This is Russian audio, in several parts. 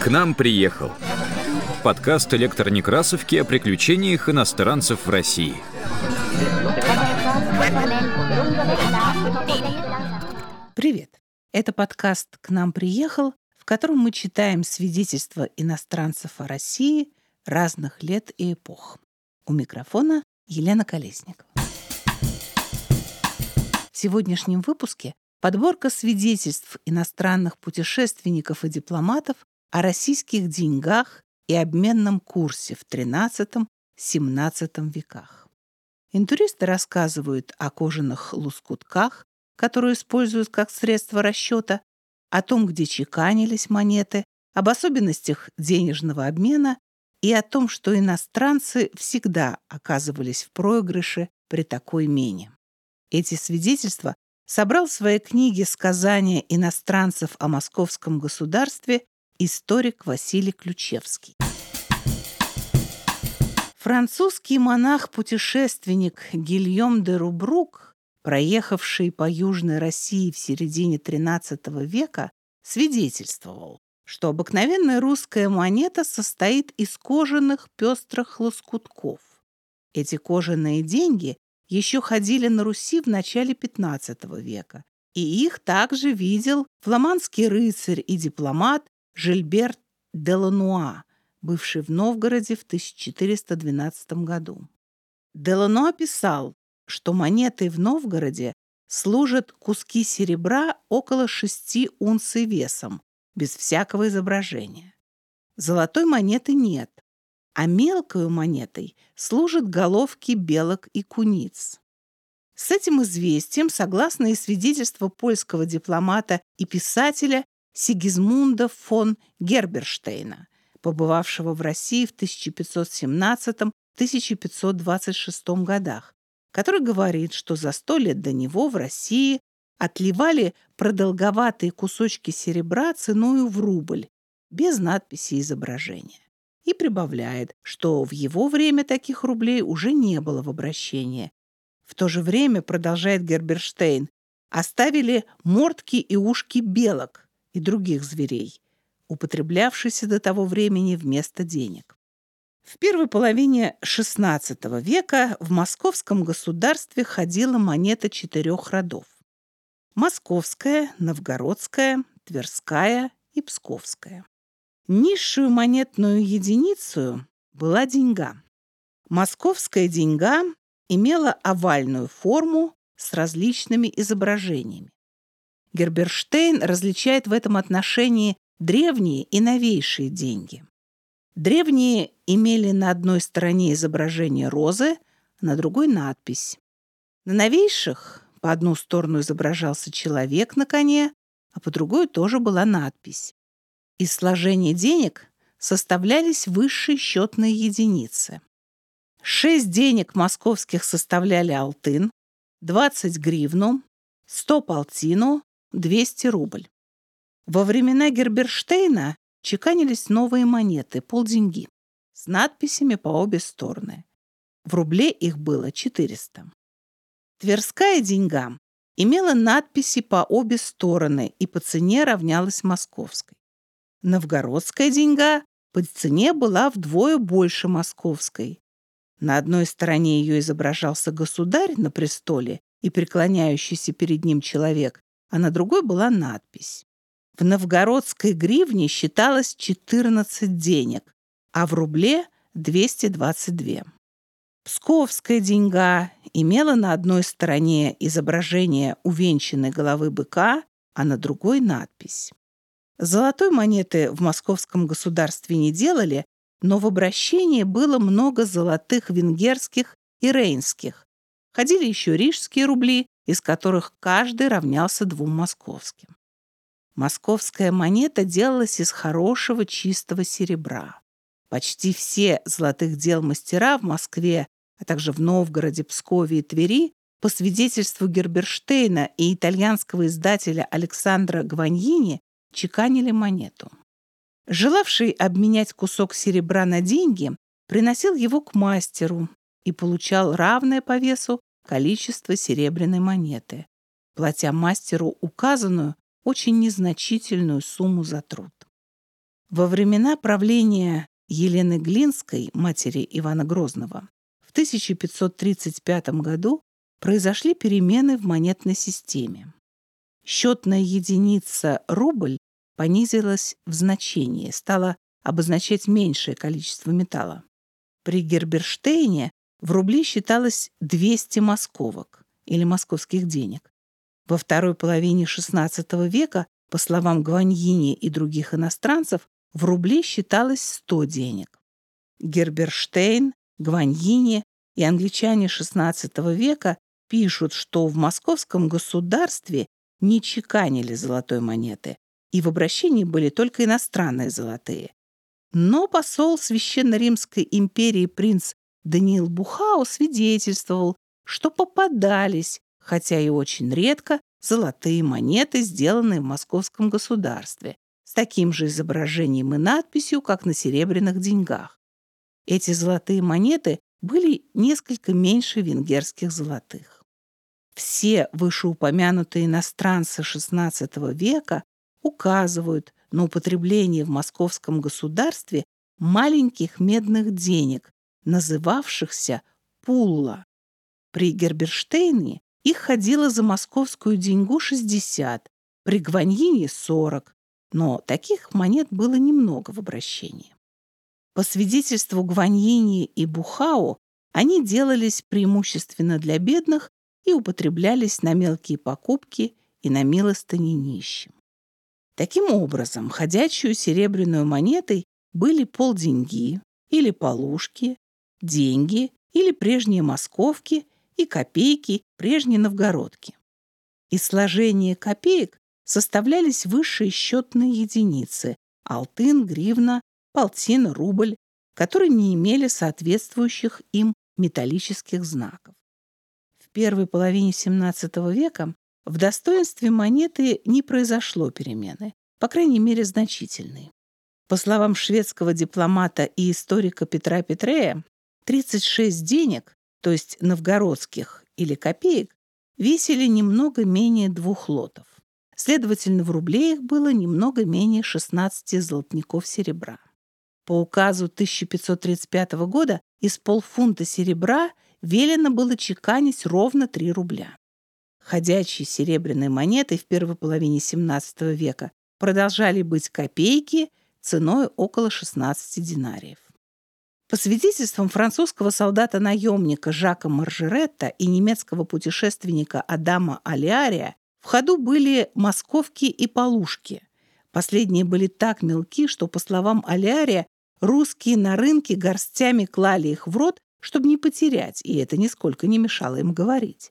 К нам приехал. Подкаст электронекрасовки о приключениях иностранцев в России. Привет! Это подкаст «К нам приехал», в котором мы читаем свидетельства иностранцев о России разных лет и эпох. У микрофона Елена Колесникова. В сегодняшнем выпуске подборка свидетельств иностранных путешественников и дипломатов о российских деньгах и обменном курсе в XIII-XVII веках. Интуристы рассказывают о кожаных лускутках, которые используют как средство расчета, о том, где чеканились монеты, об особенностях денежного обмена и о том, что иностранцы всегда оказывались в проигрыше при такой мене. Эти свидетельства собрал в своей книге «Сказания иностранцев о московском государстве» историк Василий Ключевский. Французский монах-путешественник Гильем де Рубрук, проехавший по Южной России в середине XIII века, свидетельствовал, что обыкновенная русская монета состоит из кожаных пестрых лоскутков. Эти кожаные деньги еще ходили на Руси в начале XV века, и их также видел фламандский рыцарь и дипломат Жильберт де Лануа, бывший в Новгороде в 1412 году. Делано писал, что монеты в Новгороде служат куски серебра около шести унций весом, без всякого изображения. Золотой монеты нет, а мелкой монетой служат головки белок и куниц. С этим известием, согласно и свидетельство польского дипломата и писателя Сигизмунда фон Герберштейна, побывавшего в России в 1517-1526 годах, который говорит, что за сто лет до него в России отливали продолговатые кусочки серебра ценою в рубль, без надписи и изображения и прибавляет, что в его время таких рублей уже не было в обращении. В то же время, продолжает Герберштейн, оставили мордки и ушки белок и других зверей, употреблявшиеся до того времени вместо денег. В первой половине XVI века в московском государстве ходила монета четырех родов. Московская, Новгородская, Тверская и Псковская. Низшую монетную единицу была деньга. Московская деньга имела овальную форму с различными изображениями. Герберштейн различает в этом отношении древние и новейшие деньги. Древние имели на одной стороне изображение розы, на другой — надпись. На новейших по одну сторону изображался человек на коне, а по другой тоже была надпись. Из сложения денег составлялись высшие счетные единицы. Шесть денег московских составляли алтын, 20 гривну, 100 полтину, 200 рубль. Во времена Герберштейна чеканились новые монеты, полденьги, с надписями по обе стороны. В рубле их было 400. Тверская деньга имела надписи по обе стороны и по цене равнялась московской. Новгородская деньга по цене была вдвое больше московской. На одной стороне ее изображался государь на престоле и преклоняющийся перед ним человек, а на другой была надпись. В новгородской гривне считалось 14 денег, а в рубле — 222. Псковская деньга имела на одной стороне изображение увенчанной головы быка, а на другой — надпись. Золотой монеты в московском государстве не делали, но в обращении было много золотых венгерских и рейнских. Ходили еще рижские рубли, из которых каждый равнялся двум московским. Московская монета делалась из хорошего чистого серебра. Почти все золотых дел мастера в Москве, а также в Новгороде, Пскове и Твери по свидетельству Герберштейна и итальянского издателя Александра Гваньини чеканили монету. Желавший обменять кусок серебра на деньги приносил его к мастеру и получал равное по весу количество серебряной монеты. платя мастеру указанную, очень незначительную сумму за труд. Во времена правления Елены Глинской, матери Ивана Грозного, в 1535 году произошли перемены в монетной системе. Счетная единица рубль понизилась в значении, стала обозначать меньшее количество металла. При Герберштейне в рубли считалось 200 московок или московских денег. Во второй половине XVI века, по словам Гваньини и других иностранцев, в рубле считалось 100 денег. Герберштейн, Гваньини и англичане XVI века пишут, что в московском государстве не чеканили золотой монеты, и в обращении были только иностранные золотые. Но посол Священно-Римской империи принц Даниил Бухао свидетельствовал, что попадались, хотя и очень редко, золотые монеты, сделанные в московском государстве, с таким же изображением и надписью, как на серебряных деньгах. Эти золотые монеты были несколько меньше венгерских золотых. Все вышеупомянутые иностранцы XVI века указывают на употребление в московском государстве маленьких медных денег, называвшихся пулла. При Герберштейне их ходило за московскую деньгу 60, при Гваньине 40, но таких монет было немного в обращении. По свидетельству Гваньини и Бухао, они делались преимущественно для бедных и употреблялись на мелкие покупки и на милостыни нищим. Таким образом, ходячую серебряную монетой были полденьги или полушки, деньги или прежние московки и копейки прежние новгородки. Из сложения копеек составлялись высшие счетные единицы – алтын, гривна, полтина, рубль, которые не имели соответствующих им металлических знаков. В первой половине XVII века в достоинстве монеты не произошло перемены, по крайней мере, значительной. По словам шведского дипломата и историка Петра Петрея, 36 денег, то есть новгородских или копеек, весили немного менее двух лотов. Следовательно, в рубле их было немного менее 16 золотников серебра. По указу 1535 года из полфунта серебра велено было чеканить ровно 3 рубля. Ходячие серебряные монеты в первой половине XVII века продолжали быть копейки ценой около 16 динариев. По свидетельствам французского солдата-наемника Жака Маржеретта и немецкого путешественника Адама Алиария, в ходу были московки и полушки. Последние были так мелки, что, по словам Алиария, русские на рынке горстями клали их в рот, чтобы не потерять, и это нисколько не мешало им говорить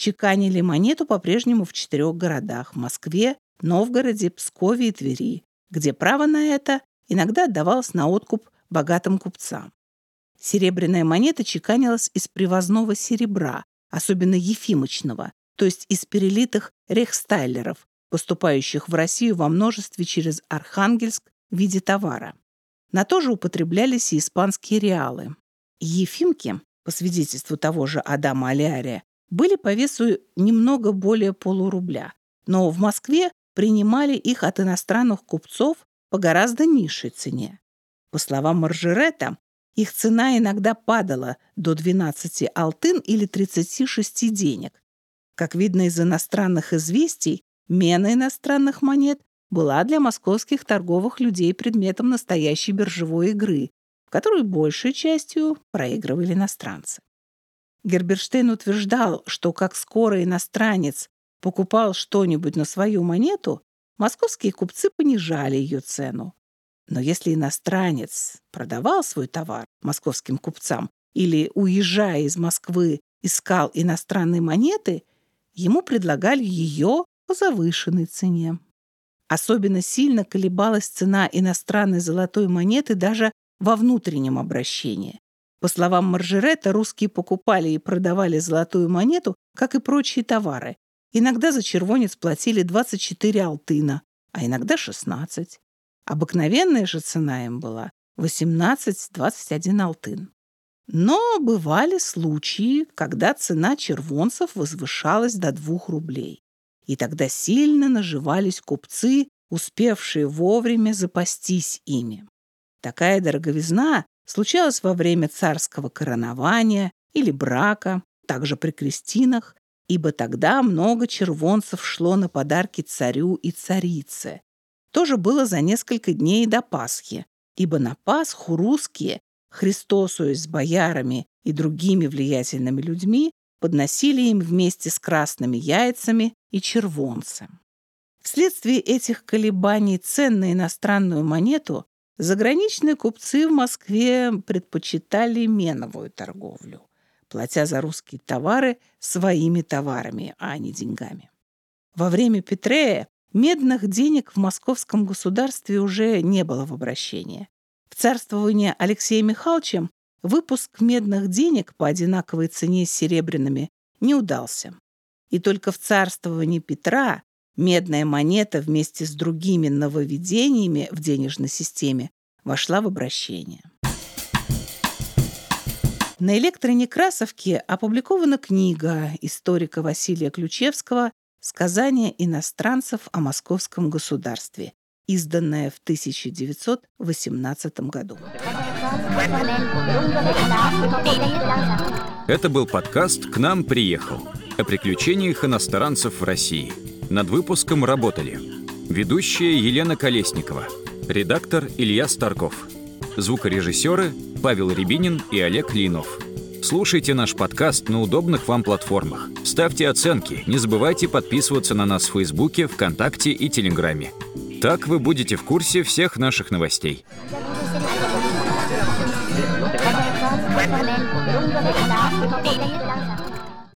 чеканили монету по-прежнему в четырех городах – Москве, Новгороде, Пскове и Твери, где право на это иногда отдавалось на откуп богатым купцам. Серебряная монета чеканилась из привозного серебра, особенно ефимочного, то есть из перелитых рехстайлеров, поступающих в Россию во множестве через Архангельск в виде товара. На то же употреблялись и испанские реалы. Ефимки, по свидетельству того же Адама Алиария, были по весу немного более полурубля, но в Москве принимали их от иностранных купцов по гораздо низшей цене. По словам Маржерета, их цена иногда падала до 12 алтын или 36 денег. Как видно из иностранных известий, мена иностранных монет была для московских торговых людей предметом настоящей биржевой игры, в которую большей частью проигрывали иностранцы. Герберштейн утверждал, что как скоро иностранец покупал что-нибудь на свою монету, московские купцы понижали ее цену. Но если иностранец продавал свой товар московским купцам или, уезжая из Москвы, искал иностранные монеты, ему предлагали ее по завышенной цене. Особенно сильно колебалась цена иностранной золотой монеты даже во внутреннем обращении. По словам Маржерета, русские покупали и продавали золотую монету, как и прочие товары. Иногда за червонец платили 24 алтына, а иногда 16. Обыкновенная же цена им была 18-21 алтын. Но бывали случаи, когда цена червонцев возвышалась до 2 рублей. и тогда сильно наживались купцы, успевшие вовремя запастись ими. Такая дороговизна случалась во время царского коронования или брака, также при крестинах, ибо тогда много червонцев шло на подарки царю и царице. Тоже было за несколько дней до Пасхи, ибо на Пасху русские, Христосуясь с боярами и другими влиятельными людьми, подносили им вместе с красными яйцами и червонцем. Вследствие этих колебаний цен на иностранную монету заграничные купцы в Москве предпочитали меновую торговлю, платя за русские товары своими товарами, а не деньгами. Во время Петрея медных денег в московском государстве уже не было в обращении. В царствовании Алексея Михайловича выпуск медных денег по одинаковой цене с серебряными не удался. И только в царствовании Петра медная монета вместе с другими нововведениями в денежной системе вошла в обращение. На электронекрасовке опубликована книга историка Василия Ключевского «Сказания иностранцев о московском государстве», изданная в 1918 году. Это был подкаст «К нам приехал» о приключениях иностранцев в России. Над выпуском работали ведущая Елена Колесникова, редактор Илья Старков, звукорежиссеры Павел Рябинин и Олег Линов. Слушайте наш подкаст на удобных вам платформах. Ставьте оценки, не забывайте подписываться на нас в Фейсбуке, ВКонтакте и Телеграме. Так вы будете в курсе всех наших новостей.